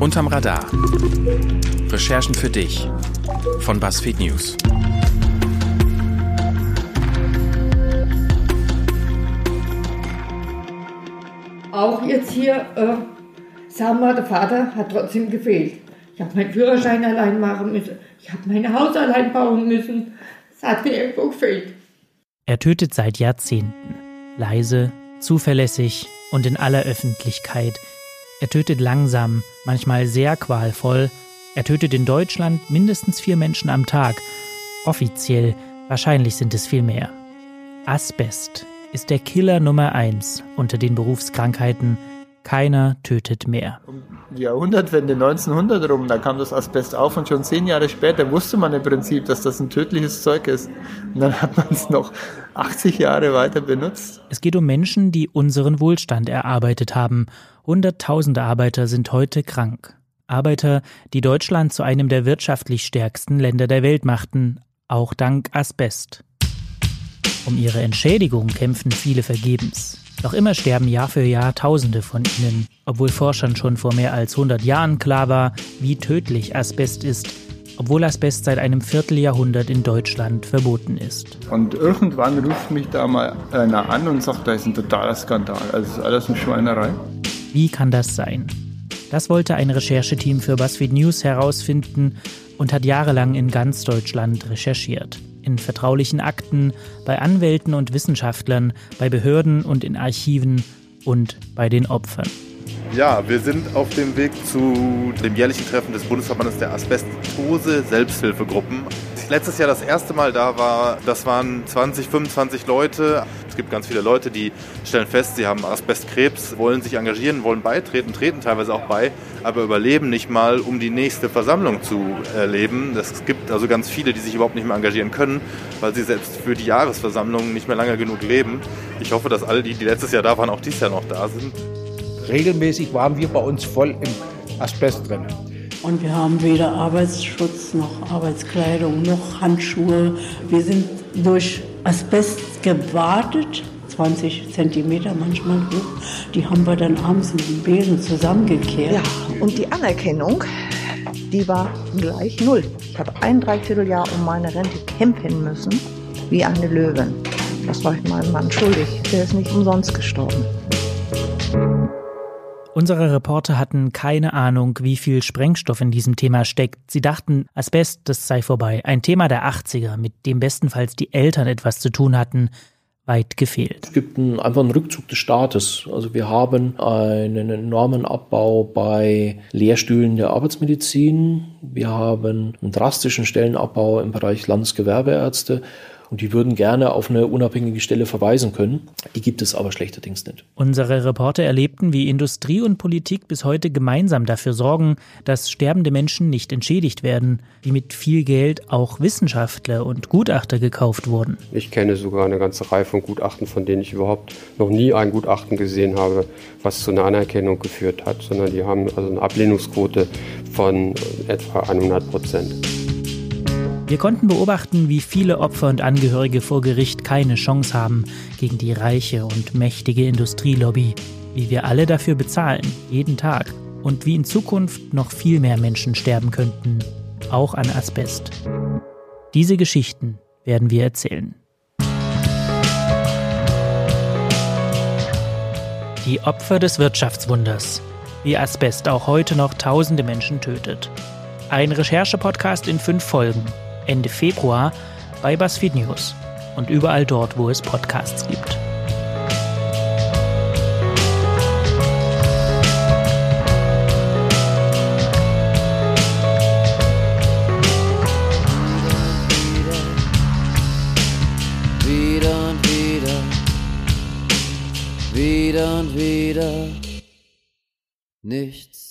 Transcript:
Unterm Radar. Recherchen für dich von BuzzFeed News. Auch jetzt hier, äh, sagen wir, der Vater hat trotzdem gefehlt. Ich habe meinen Führerschein allein machen müssen. Ich habe mein Haus allein bauen müssen. Es hat mir irgendwo gefehlt. Er tötet seit Jahrzehnten. Leise, zuverlässig und in aller Öffentlichkeit. Er tötet langsam, manchmal sehr qualvoll. Er tötet in Deutschland mindestens vier Menschen am Tag. Offiziell, wahrscheinlich sind es viel mehr. Asbest ist der Killer Nummer eins unter den Berufskrankheiten. Keiner tötet mehr. Um die Jahrhundertwende 1900 rum, da kam das Asbest auf und schon zehn Jahre später wusste man im Prinzip, dass das ein tödliches Zeug ist. Und dann hat man es noch 80 Jahre weiter benutzt. Es geht um Menschen, die unseren Wohlstand erarbeitet haben. Hunderttausende Arbeiter sind heute krank. Arbeiter, die Deutschland zu einem der wirtschaftlich stärksten Länder der Welt machten, auch dank Asbest. Um ihre Entschädigung kämpfen viele vergebens. Noch immer sterben Jahr für Jahr Tausende von ihnen, obwohl Forschern schon vor mehr als 100 Jahren klar war, wie tödlich Asbest ist, obwohl Asbest seit einem Vierteljahrhundert in Deutschland verboten ist. Und irgendwann ruft mich da mal einer an und sagt, da ist ein totaler Skandal. Also ist alles eine Schweinerei. Wie kann das sein? Das wollte ein Rechercheteam für BuzzFeed News herausfinden und hat jahrelang in ganz Deutschland recherchiert in vertraulichen Akten, bei Anwälten und Wissenschaftlern, bei Behörden und in Archiven und bei den Opfern. Ja, wir sind auf dem Weg zu dem jährlichen Treffen des Bundesverbandes der Asbestose Selbsthilfegruppen. Letztes Jahr das erste Mal da war, das waren 20, 25 Leute. Es gibt ganz viele Leute, die stellen fest, sie haben Asbestkrebs, wollen sich engagieren, wollen beitreten, treten teilweise auch bei, aber überleben nicht mal, um die nächste Versammlung zu erleben. Es gibt also ganz viele, die sich überhaupt nicht mehr engagieren können, weil sie selbst für die Jahresversammlungen nicht mehr lange genug leben. Ich hoffe, dass alle, die, die letztes Jahr da waren, auch dieses Jahr noch da sind. Regelmäßig waren wir bei uns voll im Asbest drin. Und wir haben weder Arbeitsschutz noch Arbeitskleidung noch Handschuhe. Wir sind durch Asbest gewartet, 20 Zentimeter manchmal hoch. Die haben wir dann abends mit dem Besen zusammengekehrt. Ja, und die Anerkennung, die war gleich null. Ich habe ein Dreivierteljahr um meine Rente kämpfen müssen, wie eine Löwin. Das war ich meinem Mann schuldig. Der ist nicht umsonst gestorben. Unsere Reporter hatten keine Ahnung, wie viel Sprengstoff in diesem Thema steckt. Sie dachten, Asbest, das sei vorbei. Ein Thema der 80er, mit dem bestenfalls die Eltern etwas zu tun hatten, weit gefehlt. Es gibt einen, einfach einen Rückzug des Staates. Also wir haben einen enormen Abbau bei Lehrstühlen der Arbeitsmedizin. Wir haben einen drastischen Stellenabbau im Bereich Landesgewerbeärzte. Und die würden gerne auf eine unabhängige Stelle verweisen können. Die gibt es aber schlechterdings nicht. Unsere Reporter erlebten, wie Industrie und Politik bis heute gemeinsam dafür sorgen, dass sterbende Menschen nicht entschädigt werden, wie mit viel Geld auch Wissenschaftler und Gutachter gekauft wurden. Ich kenne sogar eine ganze Reihe von Gutachten, von denen ich überhaupt noch nie ein Gutachten gesehen habe, was zu einer Anerkennung geführt hat, sondern die haben also eine Ablehnungsquote von etwa 100 Prozent. Wir konnten beobachten, wie viele Opfer und Angehörige vor Gericht keine Chance haben gegen die reiche und mächtige Industrielobby, wie wir alle dafür bezahlen, jeden Tag, und wie in Zukunft noch viel mehr Menschen sterben könnten, auch an Asbest. Diese Geschichten werden wir erzählen. Die Opfer des Wirtschaftswunders, wie Asbest auch heute noch tausende Menschen tötet. Ein Recherche-Podcast in fünf Folgen Ende Februar bei BuzzFeed News und überall dort, wo es Podcasts gibt. Wieder und wieder, wieder und wieder, nichts